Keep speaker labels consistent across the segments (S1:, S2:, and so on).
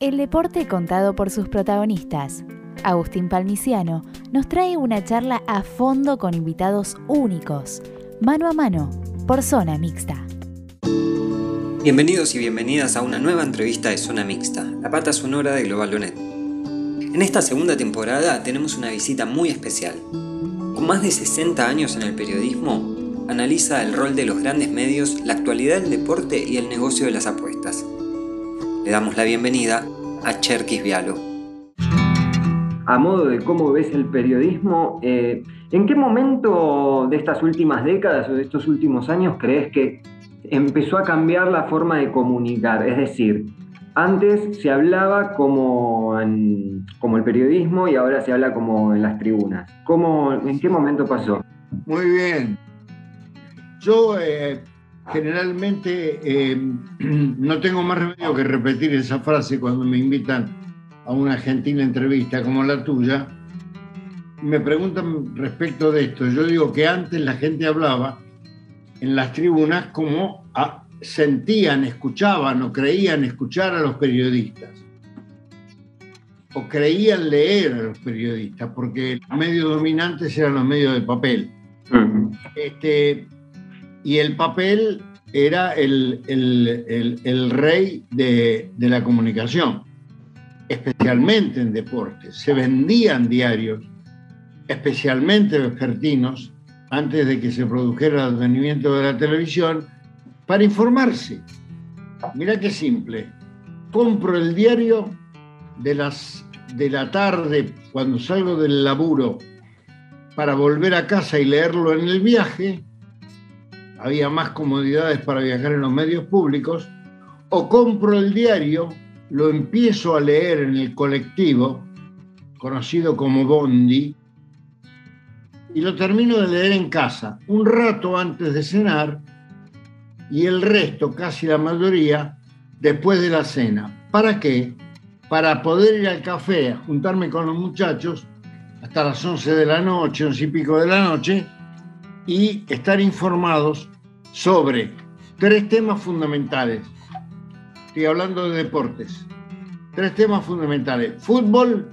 S1: El deporte contado por sus protagonistas. Agustín Palmiciano nos trae una charla a fondo con invitados únicos, mano a mano, por zona mixta.
S2: Bienvenidos y bienvenidas a una nueva entrevista de Zona Mixta, la pata sonora de Globalonet. En esta segunda temporada tenemos una visita muy especial. Con más de 60 años en el periodismo, analiza el rol de los grandes medios, la actualidad del deporte y el negocio de las apuestas. Le damos la bienvenida a Cherkis Vialo.
S3: A modo de cómo ves el periodismo, eh, ¿en qué momento de estas últimas décadas o de estos últimos años crees que empezó a cambiar la forma de comunicar? Es decir, antes se hablaba como, como el periodismo y ahora se habla como en las tribunas. ¿Cómo, ¿En qué momento pasó?
S4: Muy bien. Yo eh, generalmente eh, no tengo más remedio que repetir esa frase cuando me invitan a una gentil entrevista como la tuya. Me preguntan respecto de esto. Yo digo que antes la gente hablaba en las tribunas como sentían, escuchaban o creían escuchar a los periodistas. O creían leer a los periodistas, porque los medios dominantes eran los medios de papel. Este, y el papel era el, rey de, la comunicación, especialmente en deportes. Se vendían diarios, especialmente vespertinos, antes de que se produjera el advenimiento de la televisión, para informarse. Mira qué simple. Compro el diario de, las, de la tarde cuando salgo del laburo para volver a casa y leerlo en el viaje había más comodidades para viajar en los medios públicos, o compro el diario, lo empiezo a leer en el colectivo, conocido como Bondi, y lo termino de leer en casa, un rato antes de cenar, y el resto, casi la mayoría, después de la cena. ¿Para qué? Para poder ir al café, juntarme con los muchachos hasta las 11 de la noche, 11 y pico de la noche, y estar informados sobre tres temas fundamentales. Estoy hablando de deportes. Tres temas fundamentales. Fútbol,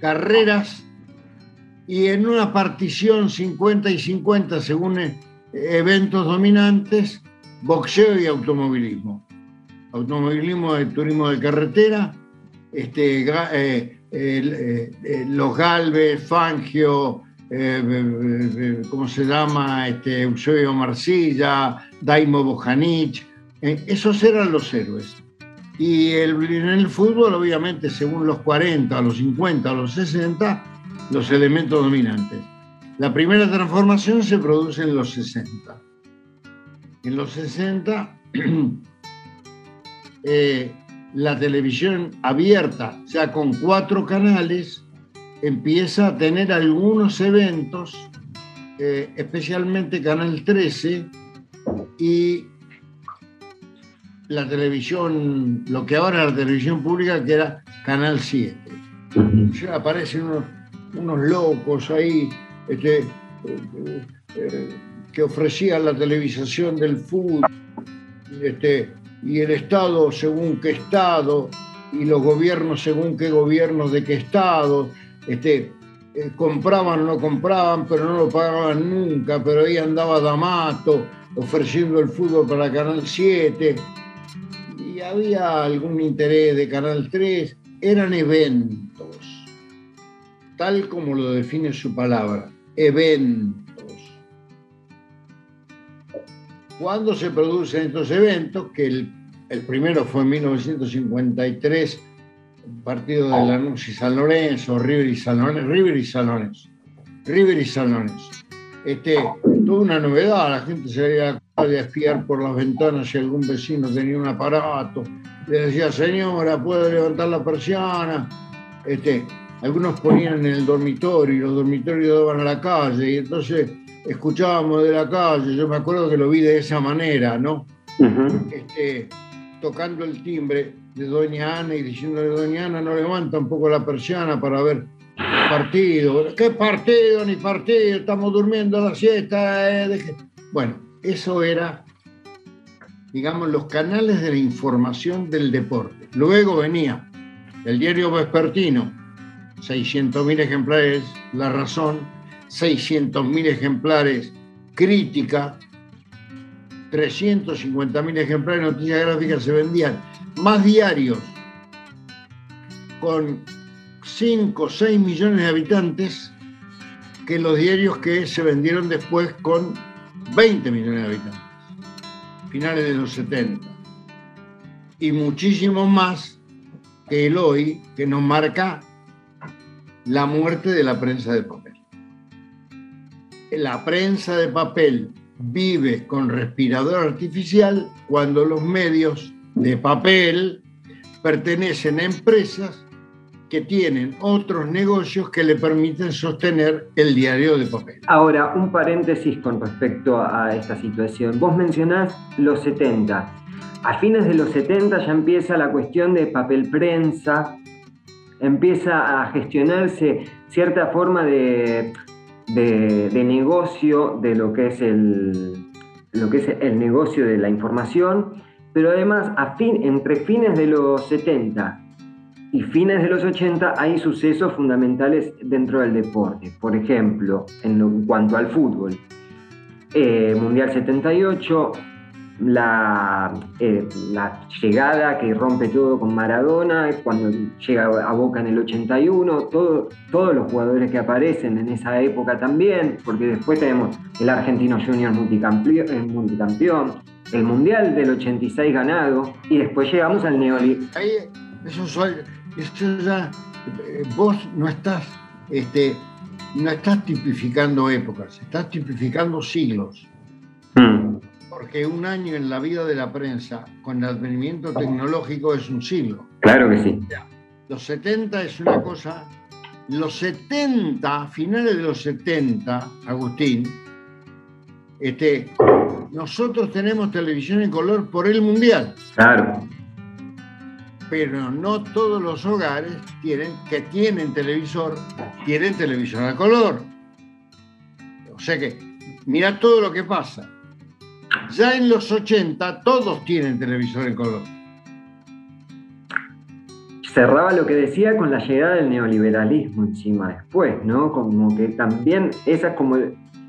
S4: carreras y en una partición 50 y 50 según eh, eventos dominantes, boxeo y automovilismo. Automovilismo de turismo de carretera, este, eh, eh, los Galvez, Fangio, eh, ¿cómo se llama? Este, Eusebio Marcilla, Daimo Bojanic, eh, esos eran los héroes. Y el, en el fútbol, obviamente, según los 40, los 50, los 60, los elementos dominantes. La primera transformación se produce en los 60. En los 60, eh, la televisión abierta, ya con cuatro canales, empieza a tener algunos eventos, eh, especialmente Canal 13 y la televisión, lo que ahora es la televisión pública, que era Canal 7. aparecen unos, locos ahí este, eh, eh, que ofrecían la televisación del fútbol este, y el Estado según qué Estado y los gobiernos según qué gobiernos de qué Estado este, eh, compraban o no compraban, pero no lo pagaban nunca, pero ahí andaba D'Amato ofreciendo el fútbol para Canal 7 y había algún interés de Canal 3, eran eventos, tal como lo define su palabra, eventos. Cuando se producen estos eventos, que el primero fue en 1953, partido de Lanús y San Lorenzo, River y San Lorenzo, River y San Lorenzo, River y San Lorenzo. Este, toda una novedad, la gente se veía a espiar por las ventanas si algún vecino tenía un aparato, le decía, señora, ¿puede levantar la persiana? Este, algunos ponían en el dormitorio y los dormitorios daban a la calle y entonces escuchábamos de la calle, yo me acuerdo que lo vi de esa manera, ¿no? este, tocando el timbre, de Doña Ana y diciéndole, Doña Ana, no levanta un poco la persiana para ver partido. ¿Qué partido ni partido? Estamos durmiendo la siesta. Eh, bueno, eso era digamos, los canales de la información del deporte. Luego venía el diario vespertino, 600.000 ejemplares, La Razón, 600.000 ejemplares, Crítica, 350.000 ejemplares de noticias gráficas se vendían, más diarios con 5 o 6 millones de habitantes que los diarios que se vendieron después con 20 millones de habitantes, finales de los 70. Y muchísimo más que el hoy, que nos marca la muerte de la prensa de papel. La prensa de papel vive con respirador artificial cuando los medios de papel pertenecen a empresas que tienen otros negocios que le permiten sostener el diario de papel.
S3: Ahora, un paréntesis con respecto a esta situación. Vos mencionás los 70. A fines de los 70 ya empieza la cuestión de papel prensa, empieza a gestionarse cierta forma de, de, negocio de lo que es el, lo que es el negocio de la información, pero además a fin, entre fines de los 70 y fines de los 80 hay sucesos fundamentales dentro del deporte. Por ejemplo, en, cuanto al fútbol, eh, Mundial 78, la, eh, la, llegada que rompe todo con Maradona, cuando llega a Boca en el 81, todo, todos los jugadores que aparecen en esa época también, porque después tenemos el Argentino Junior multicampeón, el, multicampeón, el Mundial del 86 ganado, y después llegamos al Neolítico.
S4: Eso, eso ya, eh, vos no estás, este, no estás tipificando épocas, estás tipificando siglos. Hmm. Porque un año en la vida de la prensa con el advenimiento tecnológico es un siglo.
S3: Claro que sí.
S4: Los 70 es una cosa. Los 70, finales de los 70, Agustín, este, nosotros tenemos televisión en color por el mundial.
S3: Claro
S4: pero no todos los hogares tienen, que tienen televisor tienen televisión a color. O sea que, mira todo lo que pasa. Ya en los 80 todos tienen televisor en color.
S3: Cerraba lo que decía con la llegada del neoliberalismo encima después, ¿no? Como que también esa como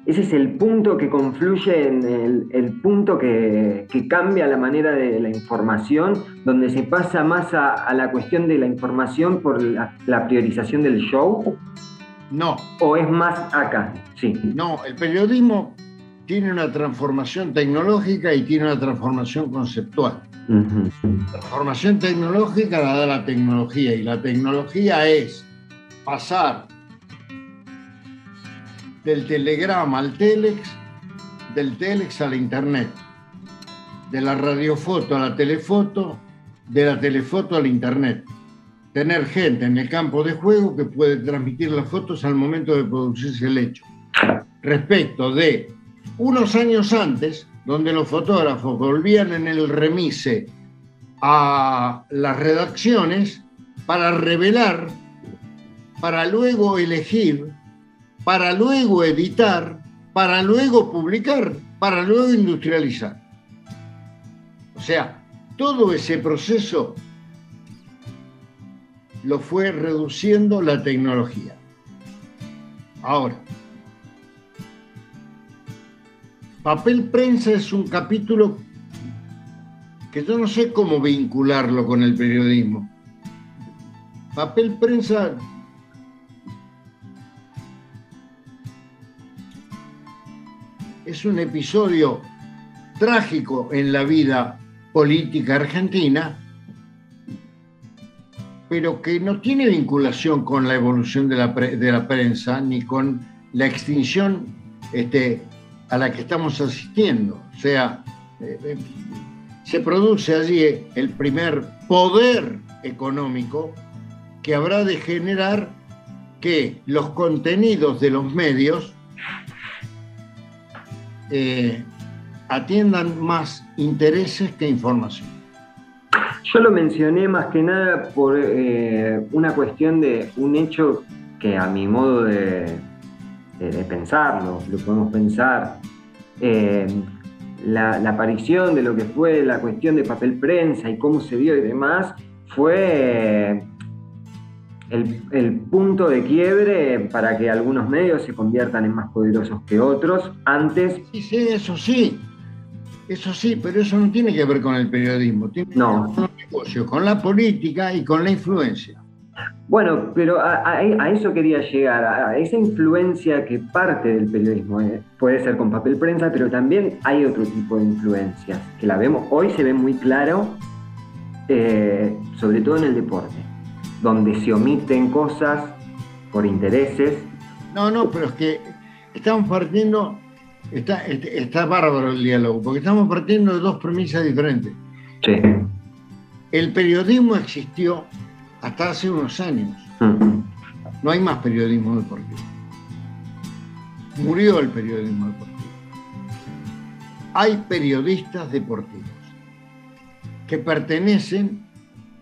S3: ese es el punto que confluye en el, punto que, cambia la manera de la información, donde se pasa más a, la cuestión de la información por la, priorización del show.
S4: No.
S3: ¿O es más acá? Sí.
S4: No, el periodismo tiene una transformación tecnológica y tiene una transformación conceptual. La transformación tecnológica la da la tecnología y la tecnología es pasar del telegrama al telex, del telex a la internet, de la radiofoto a la telefoto, de la telefoto al internet. Tener gente en el campo de juego que puede transmitir las fotos al momento de producirse el hecho. Respecto de unos años antes, donde los fotógrafos volvían en el remise a las redacciones para revelar, para luego elegir para luego editar, para luego publicar, para luego industrializar. O sea, todo ese proceso lo fue reduciendo la tecnología. Ahora, papel prensa es un capítulo que yo no sé cómo vincularlo con el periodismo. Papel prensa es un episodio trágico en la vida política argentina, pero que no tiene vinculación con la evolución de la, de la prensa ni con la extinción este, a la que estamos asistiendo. O sea, eh, eh, se produce allí el primer poder económico que habrá de generar que los contenidos de los medios eh, atiendan más intereses que información.
S3: Yo lo mencioné más que nada por eh, una cuestión de un hecho que a mi modo de, pensarlo, lo podemos pensar, eh, la, aparición de lo que fue la cuestión de papel prensa y cómo se dio y demás, fue el, punto de quiebre para que algunos medios se conviertan en más poderosos que otros. Antes.
S4: Sí, sí, eso sí. Eso sí, pero eso no tiene que ver con el periodismo, tiene que ver con los negocios, con la política y con la influencia.
S3: Bueno, pero a, eso quería llegar, a, esa influencia que parte del periodismo. Eh, puede ser con papel prensa, pero también hay otro tipo de influencias que la vemos, hoy se ve muy claro, eh, sobre todo en el deporte, donde se omiten cosas por intereses.
S4: No, no, pero es que estamos partiendo, está, está bárbaro el diálogo, porque estamos partiendo de dos premisas diferentes.
S3: Sí.
S4: El periodismo existió hasta hace unos años. Mm. No hay más periodismo deportivo. Murió el periodismo deportivo. Hay periodistas deportivos que pertenecen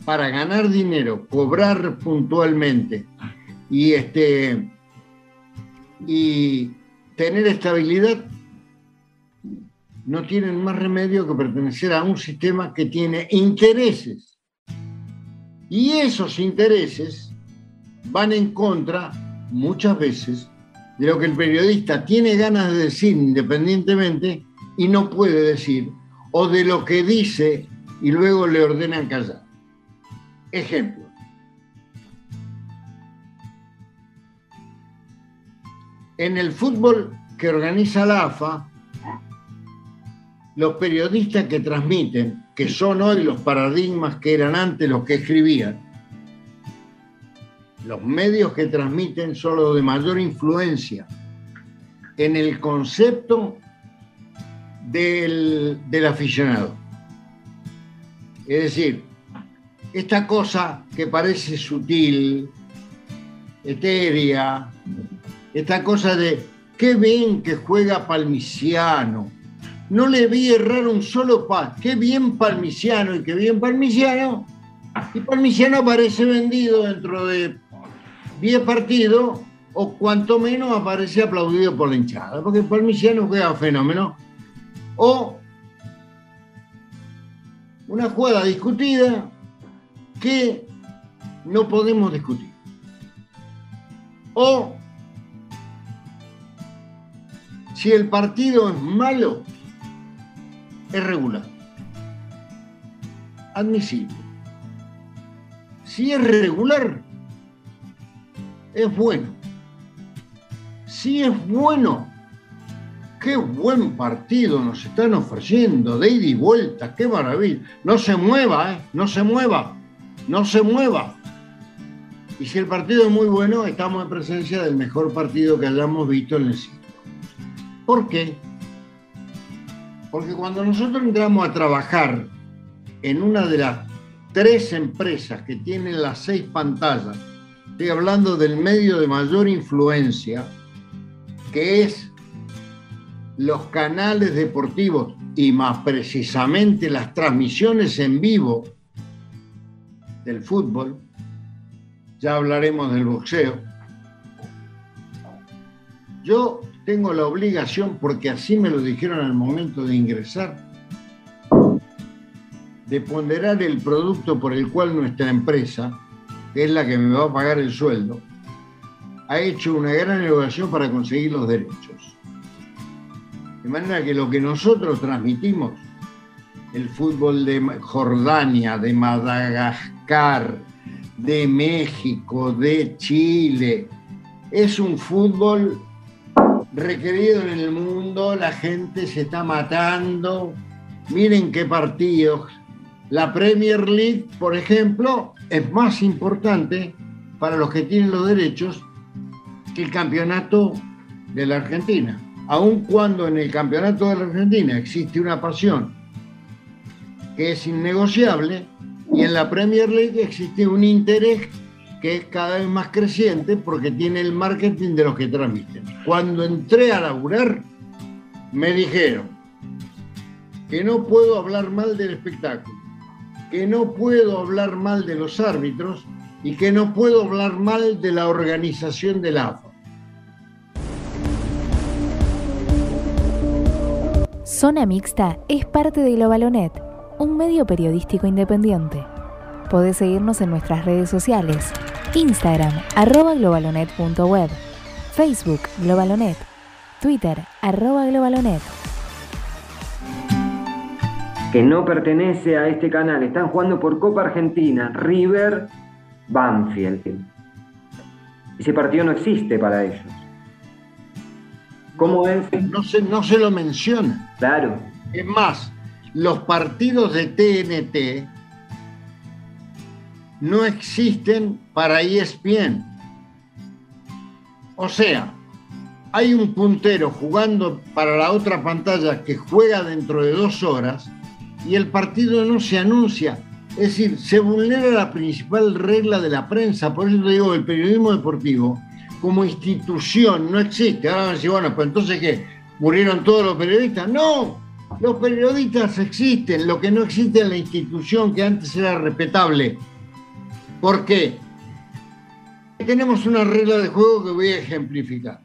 S4: para ganar dinero, cobrar puntualmente y este y tener estabilidad no tienen más remedio que pertenecer a un sistema que tiene intereses y esos intereses van en contra, muchas veces, de lo que el periodista tiene ganas de decir independientemente y no puede decir, o de lo que dice y luego le ordenan callar. Ejemplo. En el fútbol que organiza la AFA, los periodistas que transmiten, que son hoy los paradigmas que eran antes los que escribían, los medios que transmiten son los de mayor influencia en el concepto del, del aficionado. Es decir, esta cosa que parece sutil, etérea, esta cosa de qué bien que juega Palmiciano, no le vi errar un solo pas. Qué bien Palmiciano y qué bien Palmiciano. Y Palmiciano aparece vendido dentro de 10 partidos o cuanto menos aparece aplaudido por la hinchada, porque Palmiciano juega fenómeno. O una jugada discutida que no podemos discutir. O si el partido es malo, es regular. Admisible. Si es regular, es bueno. Si es bueno, qué buen partido nos están ofreciendo, de ida y vuelta, qué maravilla. No se mueva, ¿eh? no se mueva, no se mueva. Y si el partido es muy bueno, estamos en presencia del mejor partido que hayamos visto en el sitio. ¿Por qué? Porque cuando nosotros entramos a trabajar en una de las tres empresas que tienen las seis pantallas, estoy hablando del medio de mayor influencia, que es los canales deportivos y más precisamente las transmisiones en vivo del fútbol, ya hablaremos del boxeo. Yo tengo la obligación, porque así me lo dijeron al momento de ingresar, de ponderar el producto por el cual nuestra empresa, que es la que me va a pagar el sueldo, ha hecho una gran evaluación para conseguir los derechos. De manera que lo que nosotros transmitimos, el fútbol de Jordania, de Madagascar, de México, de Chile, es un fútbol requerido en el mundo, la gente se está matando. Miren qué partidos. La Premier League, por ejemplo, es más importante para los que tienen los derechos que el campeonato de la Argentina. Aun cuando en el campeonato de la Argentina existe una pasión que es innegociable y en la Premier League existe un interés que es cada vez más creciente porque tiene el marketing de los que transmiten. Cuando entré a laburar, me dijeron que no puedo hablar mal del espectáculo, que no puedo hablar mal de los árbitros y que no puedo hablar mal de la organización del AFA.
S1: Zona Mixta es parte de Globalonet, un medio periodístico independiente. Podés seguirnos en nuestras redes sociales, Instagram, arroba globalonet.web, Facebook, Globalonet, Twitter, arroba globalonet.
S3: Que no pertenece a este canal. Están jugando por Copa Argentina, River, Banfield. Ese partido no existe para ellos.
S4: ¿Cómo es? No se, no se lo menciona.
S3: Claro.
S4: Es más, los partidos de TNT no existen para ESPN. O sea, hay un puntero jugando para la otra pantalla que juega dentro de dos horas y el partido no se anuncia. Es decir, se vulnera la principal regla de la prensa. Por eso te digo, el periodismo deportivo como institución no existe. Ahora van a decir, bueno, pues entonces ¿qué? ¿Murieron todos los periodistas? No, los periodistas existen. Lo que no existe es la institución que antes era respetable. ¿Por qué? Tenemos una regla de juego que voy a ejemplificar.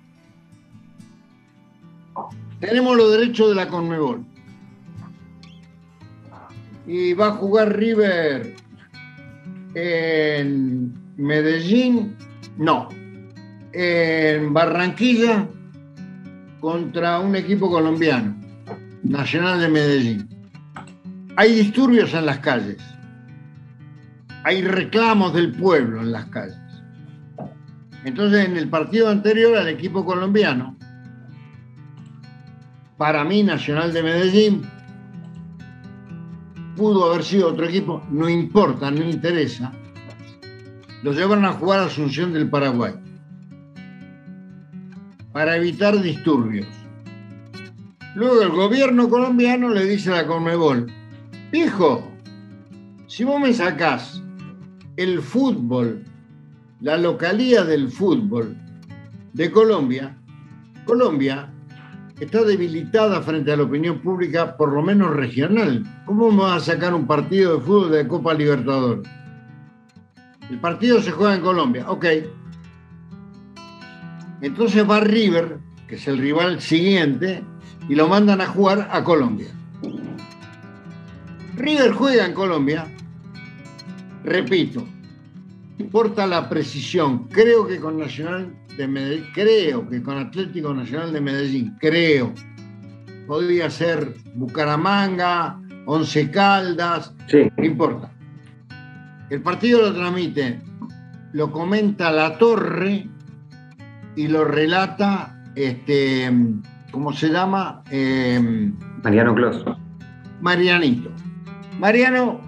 S4: Tenemos los derechos de la Conmebol. Y va a jugar River en Medellín. No. En Barranquilla contra un equipo colombiano, Nacional de Medellín. Hay disturbios en las calles hay reclamos del pueblo en las calles. Entonces, en el partido anterior al equipo colombiano, para mí, Nacional de Medellín, pudo haber sido otro equipo, no importa, no interesa, lo llevaron a jugar a Asunción del Paraguay para evitar disturbios. Luego el gobierno colombiano le dice a la Conmebol, hijo, si vos me sacás el fútbol, la localía del fútbol de Colombia, Colombia está debilitada frente a la opinión pública, por lo menos regional. ¿Cómo me va a sacar un partido de fútbol de Copa Libertadores? El partido se juega en Colombia, ok. Entonces va River, que es el rival siguiente, y lo mandan a jugar a Colombia. River juega en Colombia Repito, importa la precisión. Creo que con Nacional de Medellín, creo que con Atlético Nacional de Medellín, creo, podría ser Bucaramanga, Once Caldas,
S3: sí.
S4: no importa. El partido lo transmite, lo comenta La Torre y lo relata, este, ¿cómo se llama?
S3: Eh, Mariano Clos.
S4: Marianito. Mariano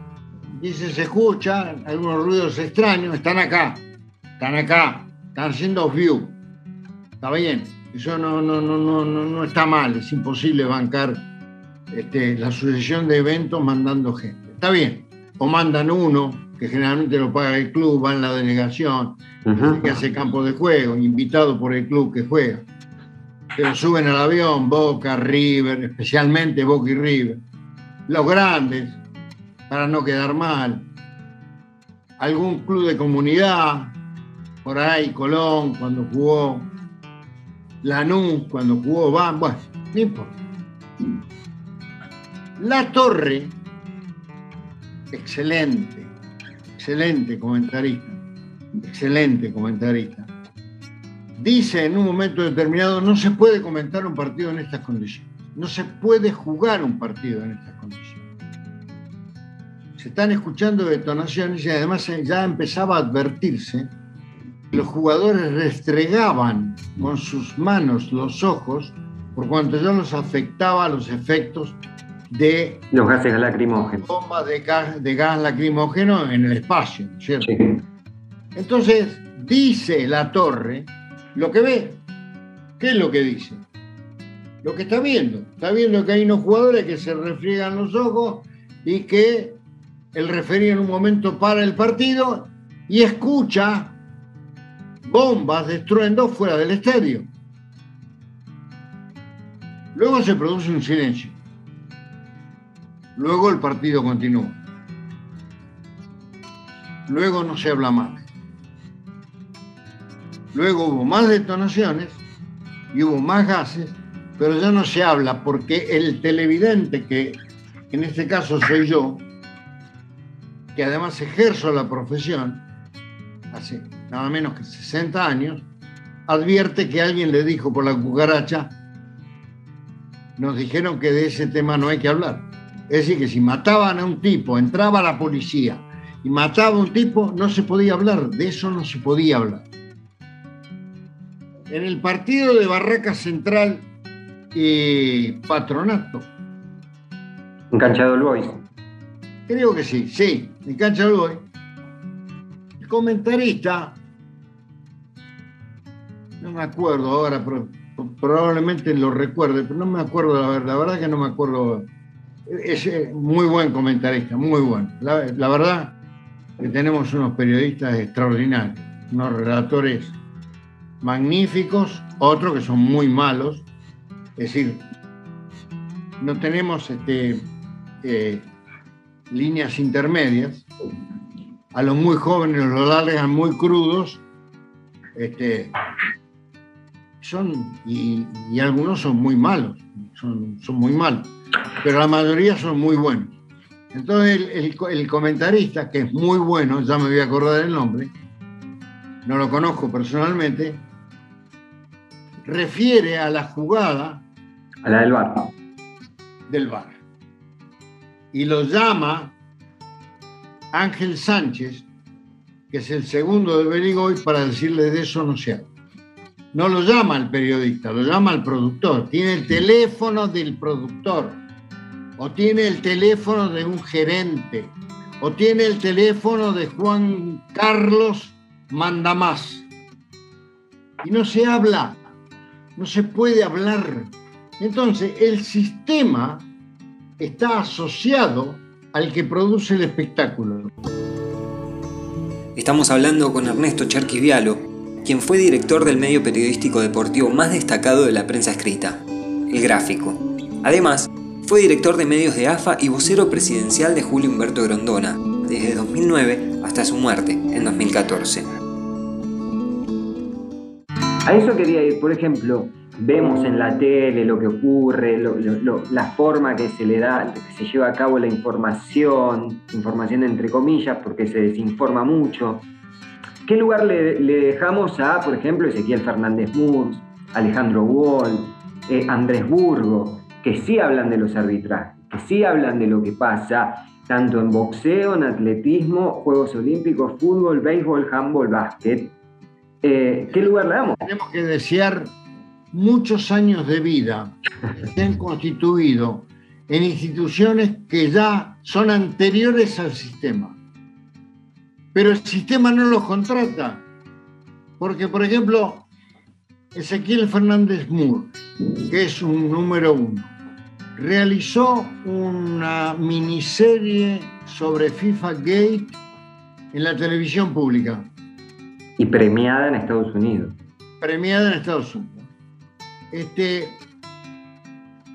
S4: dice, se escuchan algunos ruidos extraños, están acá, están acá, están haciendo view. Está bien, eso no, no, no, no, no está mal, es imposible bancar este, la sucesión de eventos mandando gente. Está bien, o mandan uno, que generalmente lo paga el club, va en la delegación, que hace campo de juego, invitado por el club que juega. Pero suben al avión, Boca, River, especialmente Boca y River. Los grandes, para no quedar mal. Algún club de comunidad, por ahí, Colón, cuando jugó, Lanús, cuando jugó Van, bueno, no importa. La Torre, excelente, excelente comentarista, excelente comentarista, dice en un momento determinado, no se puede comentar un partido en estas condiciones, no se puede jugar un partido en estas condiciones se están escuchando detonaciones y además ya empezaba a advertirse que los jugadores restregaban con sus manos los ojos por cuanto ya los afectaba los efectos de
S3: los gases lacrimógenos.
S4: Bombas de gas, de gas lacrimógeno en el espacio, ¿cierto? Entonces, dice la torre lo que ve. ¿Qué es lo que dice? Lo que está viendo. Está viendo que hay unos jugadores que se refriegan los ojos y que el referí en un momento para el partido y escucha bombas destruyendo fuera del estadio. Luego se produce un silencio. Luego el partido continúa. Luego no se habla más. Luego hubo más detonaciones y hubo más gases, pero ya no se habla porque el televidente, que en este caso soy yo, que además ejerzo la profesión hace nada menos que 60 años, advierte que alguien le dijo por la cucaracha, nos dijeron que de ese tema no hay que hablar. Es decir, que si mataban a un tipo, entraba la policía y mataba a un tipo, no se podía hablar, de eso no se podía hablar. En el partido de Barraca Central y Patronato.
S3: En Cancha del.
S4: Creo que sí, sí, en Cancha del. El comentarista, no me acuerdo ahora, pero probablemente lo recuerde, pero no me acuerdo, la verdad, la verdad que no me acuerdo. Es muy buen comentarista, muy bueno. La, la verdad que tenemos unos periodistas extraordinarios, unos relatores magníficos, otros que son muy malos. Es decir, no tenemos este, eh, líneas intermedias. A los muy jóvenes los largan muy crudos. Este, son, y, algunos son muy malos, son, son, muy malos, pero la mayoría son muy buenos. Entonces el, el, comentarista, que es muy bueno, ya me voy a acordar el nombre, no lo conozco personalmente, refiere a la jugada.
S3: A la del bar.
S4: Del bar. Y lo llama Ángel Sánchez, que es el segundo de Berigoy, para decirle de eso no se habla no lo llama el periodista, lo llama el productor. Tiene el teléfono del productor, o tiene el teléfono de un gerente, o tiene el teléfono de Juan Carlos Mandamás. Y no se habla, no se puede hablar. Entonces, el sistema está asociado al que produce el espectáculo.
S2: Estamos hablando con Ernesto Charquisvialo, quien fue director del medio periodístico deportivo más destacado de la prensa escrita, El Gráfico. Además, fue director de medios de AFA y vocero presidencial de Julio Humberto Grondona, desde 2009 hasta su muerte en 2014.
S3: A eso quería ir, por ejemplo, vemos en la tele lo que ocurre, la forma que se le da, que se lleva a cabo la información, información entre comillas, porque se desinforma mucho, ¿Qué lugar le, dejamos a, por ejemplo, Ezequiel Fernández Murs, Alejandro Wall, eh, Andrés Burgo, que sí hablan de los arbitrajes, que sí hablan de lo que pasa tanto en boxeo, en atletismo, Juegos Olímpicos, fútbol, béisbol, handball, básquet? Eh, ¿Qué lugar le damos?
S4: Tenemos que desear muchos años de vida que se han constituido en instituciones que ya son anteriores al sistema pero el sistema no los contrata. Porque, por ejemplo, Ezequiel Fernández Moore, que es un número uno, realizó una miniserie sobre FIFA Gate en la televisión pública.
S3: Y premiada en Estados Unidos.
S4: Premiada en Estados Unidos. Este,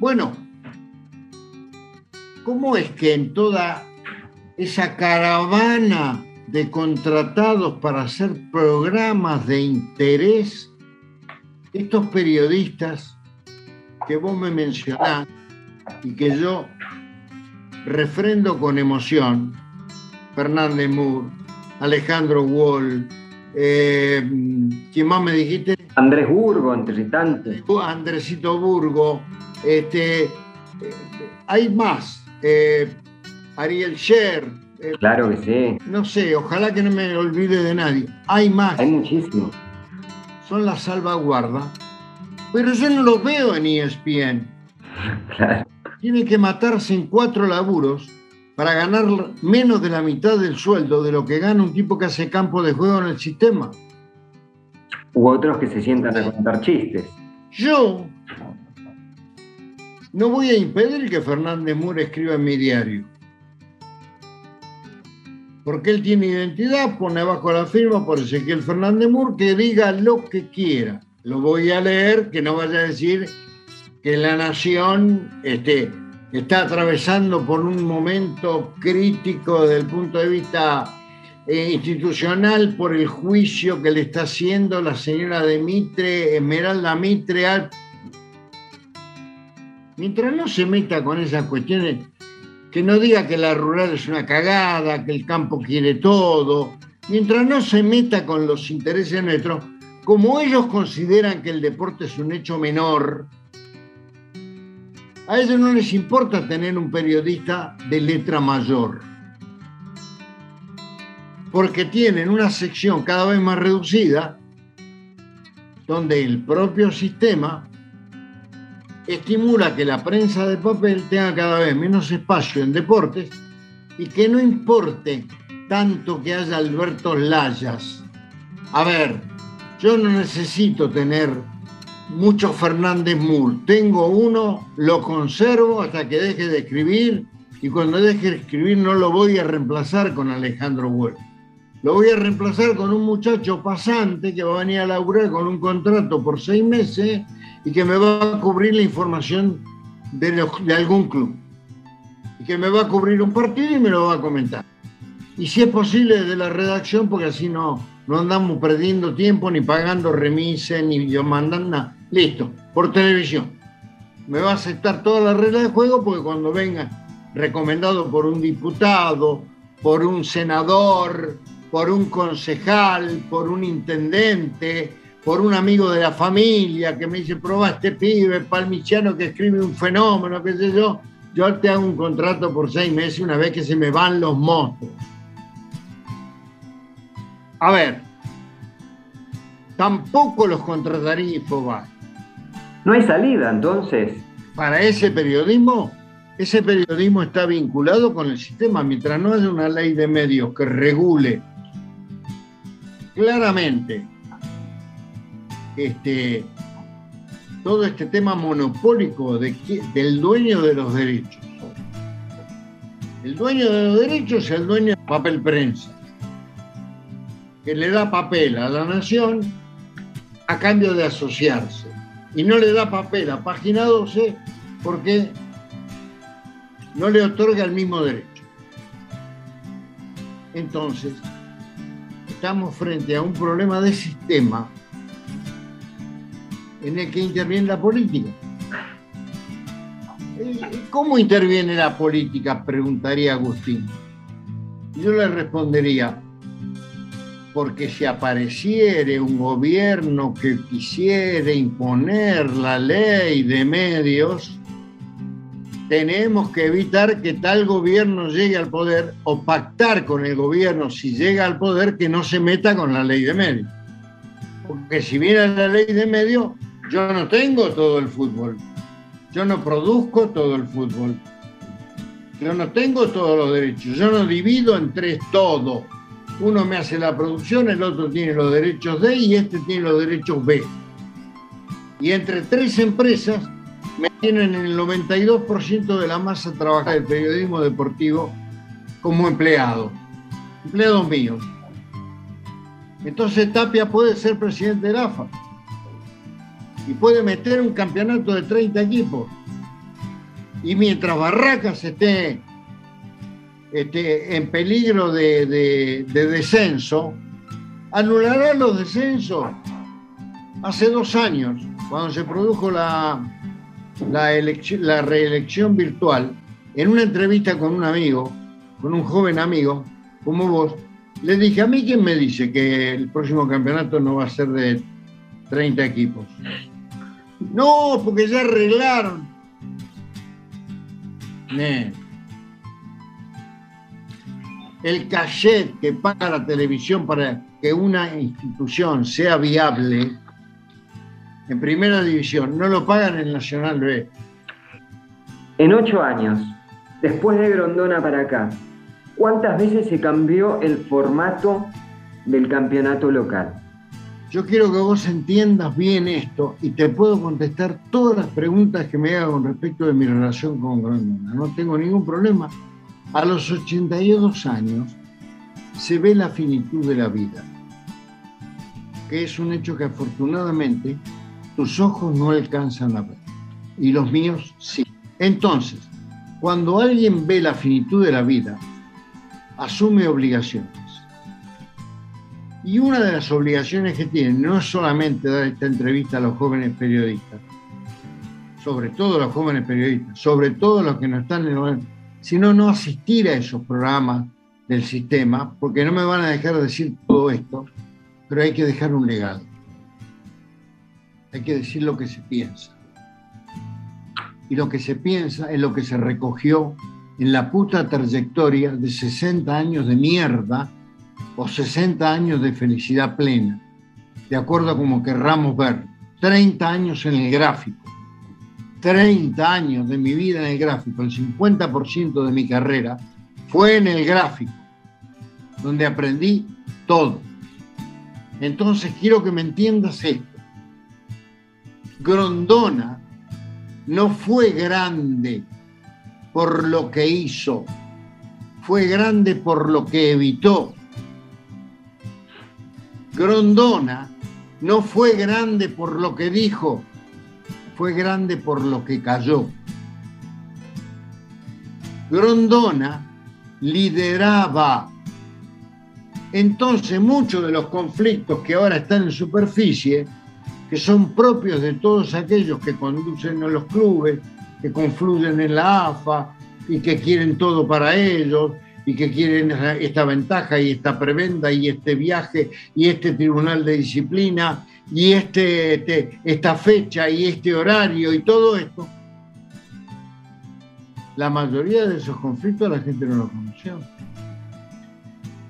S4: bueno, ¿cómo es que en toda esa caravana de contratados para hacer programas de interés, estos periodistas que vos me mencionás y que yo refrendo con emoción, Fernández Moore, Alejandro Wall, eh, ¿quién más me dijiste?
S3: Andrés Burgo, entre tantos.
S4: Andresito Burgo, este, eh, hay más, eh, Ariel Sher,
S3: claro que sí.
S4: No sé, ojalá que no me olvide de nadie. Hay más.
S3: Hay muchísimos.
S4: Son la salvaguarda. Pero yo no los veo en ESPN. Claro. Tiene que matarse en cuatro laburos para ganar menos de la mitad del sueldo de lo que gana un tipo que hace campo de juego en el sistema.
S3: U otros que se sientan a contar chistes.
S4: Yo no voy a impedir que Fernández Mura escriba en mi diario porque él tiene identidad, pone abajo la firma por Ezequiel Fernández Mur, que diga lo que quiera. Lo voy a leer, que no vaya a decir que la nación este, está atravesando por un momento crítico desde el punto de vista eh, institucional por el juicio que le está haciendo la señora de Mitre, Esmeralda Mitre, mientras no se meta con esas cuestiones, que no diga que la rural es una cagada, que el campo quiere todo, mientras no se meta con los intereses nuestros, como ellos consideran que el deporte es un hecho menor, a ellos no les importa tener un periodista de letra mayor, porque tienen una sección cada vez más reducida, donde el propio sistema estimula que la prensa de papel tenga cada vez menos espacio en deportes y que no importe tanto que haya Alberto Layas. A ver, yo no necesito tener mucho Fernández Moore. Tengo uno, lo conservo hasta que deje de escribir y cuando deje de escribir no lo voy a reemplazar con Alejandro Huerta. Lo voy a reemplazar con un muchacho pasante que va a venir a laburar con un contrato por seis meses y que me va a cubrir la información de, de algún club. Y que me va a cubrir un partido y me lo va a comentar. Y si es posible de la redacción, porque así no, no andamos perdiendo tiempo, ni pagando remises, ni yo mandando nada. Listo, por televisión. Me va a aceptar todas las reglas de juego porque cuando venga recomendado por un diputado, por un senador, por un concejal, por un intendente, por un amigo de la familia que me dice, proba este pibe palmichiano que escribe un fenómeno, qué sé yo, yo te hago un contrato por seis meses una vez que se me van los monstruos. A ver, tampoco los contrataría Infobae.
S3: No hay salida, entonces.
S4: Para ese periodismo, ese periodismo está vinculado con el sistema. Mientras no haya una ley de medios que regule claramente este, todo este tema monopólico de, del dueño de los derechos. El dueño de los derechos es el dueño del papel prensa, que le da papel a la nación a cambio de asociarse y no le da papel a página 12 porque no le otorga el mismo derecho. Entonces, estamos frente a un problema de sistema en el que interviene la política. Eh, ¿Cómo interviene la política? Preguntaría Agustín. Yo le respondería, porque si apareciere un gobierno que quisiera imponer la ley de medios, tenemos que evitar que tal gobierno llegue al poder o pactar con el gobierno si llega al poder que no se meta con la ley de medios. Porque si viene la ley de medios, yo no tengo todo el fútbol. Yo no produzco todo el fútbol. Yo no tengo todos los derechos. Yo no divido en tres todo uno me hace la producción, el otro tiene los derechos D y este tiene los derechos B. Y entre tres empresas me tienen el 92% de la masa trabajada del periodismo deportivo como empleado, empleados míos. Entonces Tapia puede ser presidente del AFA y puede meter un campeonato de 30 equipos. Y mientras Barracas esté este, en peligro de, descenso, anulará los descensos. Hace dos años, cuando se produjo la, la, reelección virtual, en una entrevista con un amigo, con un joven amigo, como vos, le dije, ¿a mí quién me dice que el próximo campeonato no va a ser de 30 equipos? No, porque ya arreglaron. El cachet que paga la televisión para que una institución sea viable en primera división, no lo pagan en Nacional B.
S3: En ocho años, después de Grondona para acá, ¿cuántas veces se cambió el formato del campeonato local?
S4: Yo quiero que vos entiendas bien esto y te puedo contestar todas las preguntas que me hagan con respecto de mi relación con Grondona. No tengo ningún problema a los 82 años se ve la finitud de la vida, que es un hecho que afortunadamente tus ojos no alcanzan a ver y los míos sí. Entonces, cuando alguien ve la finitud de la vida, asume obligaciones. Y una de las obligaciones que tiene no es solamente dar esta entrevista a los jóvenes periodistas, sobre todo los jóvenes periodistas, sobre todo los que no están en el sino no asistir a esos programas del sistema, porque no me van a dejar decir todo esto, pero hay que dejar un legado. Hay que decir lo que se piensa. Y lo que se piensa es lo que se recogió en la puta trayectoria de 60 años de mierda o 60 años de felicidad plena, de acuerdo a como querramos ver. 30 años en el gráfico, 30 años de mi vida en el gráfico, el 50% de mi carrera fue en el gráfico, donde aprendí todo. Entonces quiero que me entiendas esto. Grondona no fue grande por lo que hizo, fue grande por lo que evitó. Grondona no fue grande por lo que dijo, fue grande por lo que cayó. Grondona lideraba. Entonces muchos de los conflictos que ahora están en superficie, que son propios de todos aquellos que conducen a los clubes, que confluyen en la AFA y que quieren todo para ellos y que quieren esta ventaja y esta prebenda y este viaje y este tribunal de disciplina y este, este, esta fecha y este horario y todo esto, la mayoría de esos conflictos la gente no los conoció.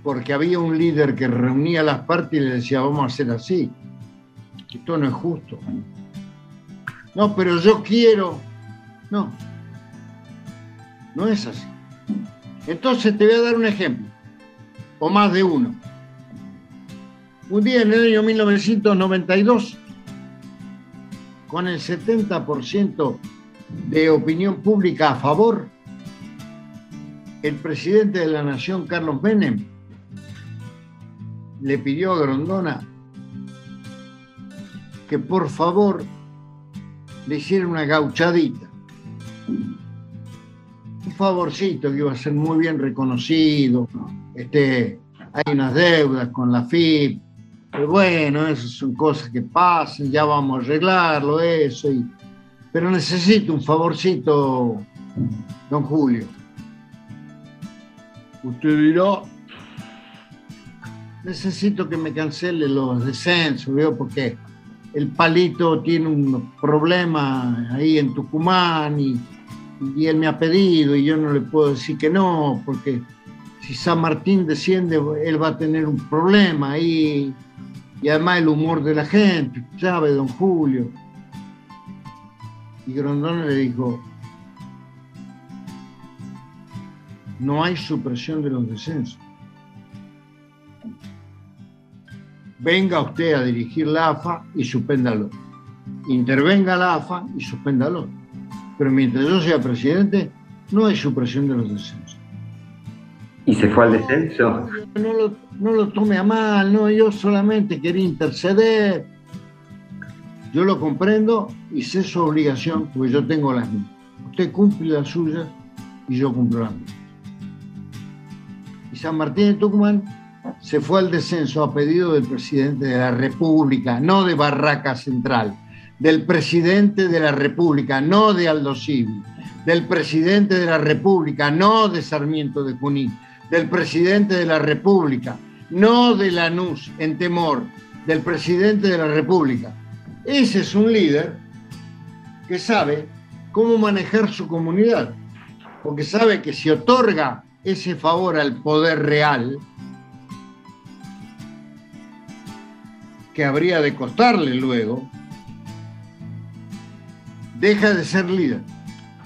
S4: Porque había un líder que reunía las partes y le decía, vamos a hacer así. Esto no es justo. No, pero yo quiero. No, no es así. Entonces te voy a dar un ejemplo, o más de uno. Un día en el año 1992, con el 70% de opinión pública a favor, el presidente de la Nación, Carlos Menem, le pidió a Grondona que por favor le hiciera una gauchadita. Un favorcito que iba a ser muy bien reconocido. Este, hay unas deudas con la FIP, pero bueno, esas son cosas que pasan, ya vamos a arreglarlo, eso. pero necesito un favorcito, don Julio. Usted dirá, necesito que me cancele los descensos, ¿veo? porque el palito tiene un problema ahí en Tucumán y, y él me ha pedido y yo no le puedo decir que no, porque si San Martín desciende, él va a tener un problema ahí y además el humor de la gente, ¿sabe, don Julio? Y Grondona le dijo, no hay supresión de los descensos. Venga usted a dirigir la AFA y suspéndalo. Intervenga la AFA y suspéndalo. Pero mientras yo sea presidente, no hay supresión de los descensos.
S3: ¿Y se fue al descenso?
S4: No lo, no lo tome a mal, no, yo solamente quería interceder. Yo lo comprendo y sé su obligación, porque yo tengo las mías. Usted cumple las suyas y yo cumplo las mías. Y San Martín de Tucumán se fue al descenso a pedido del presidente de la República, no de Barraca Central, del presidente de la República, no de Aldo Civi, del presidente de la República, no de Sarmiento de Junín, del presidente de la República, no de Lanús en temor, del presidente de la República. Ese es un líder que sabe cómo manejar su comunidad, porque sabe que si otorga ese favor al poder real, que habría de costarle luego, deja de ser líder.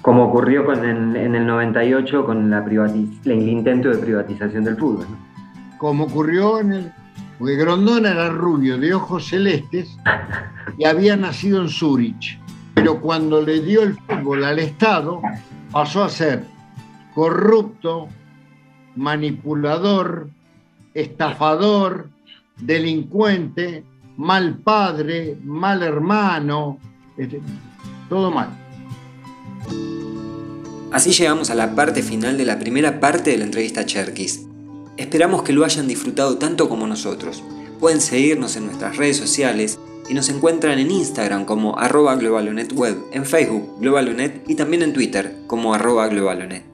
S3: Como ocurrió en el 98 con el intento de privatización del fútbol.
S4: Como ocurrió en el... Porque Grondona era rubio, de ojos celestes, y había nacido en Zurich. Pero cuando le dio el fútbol al Estado, pasó a ser corrupto, manipulador, estafador, delincuente, mal padre, mal hermano, este, todo mal.
S2: Así llegamos a la parte final de la primera parte de la entrevista a Cherkis. Esperamos que lo hayan disfrutado tanto como nosotros. Pueden seguirnos en nuestras redes sociales y nos encuentran en Instagram como arroba globalonetweb, en Facebook globalonet y también en Twitter como arroba globalonet.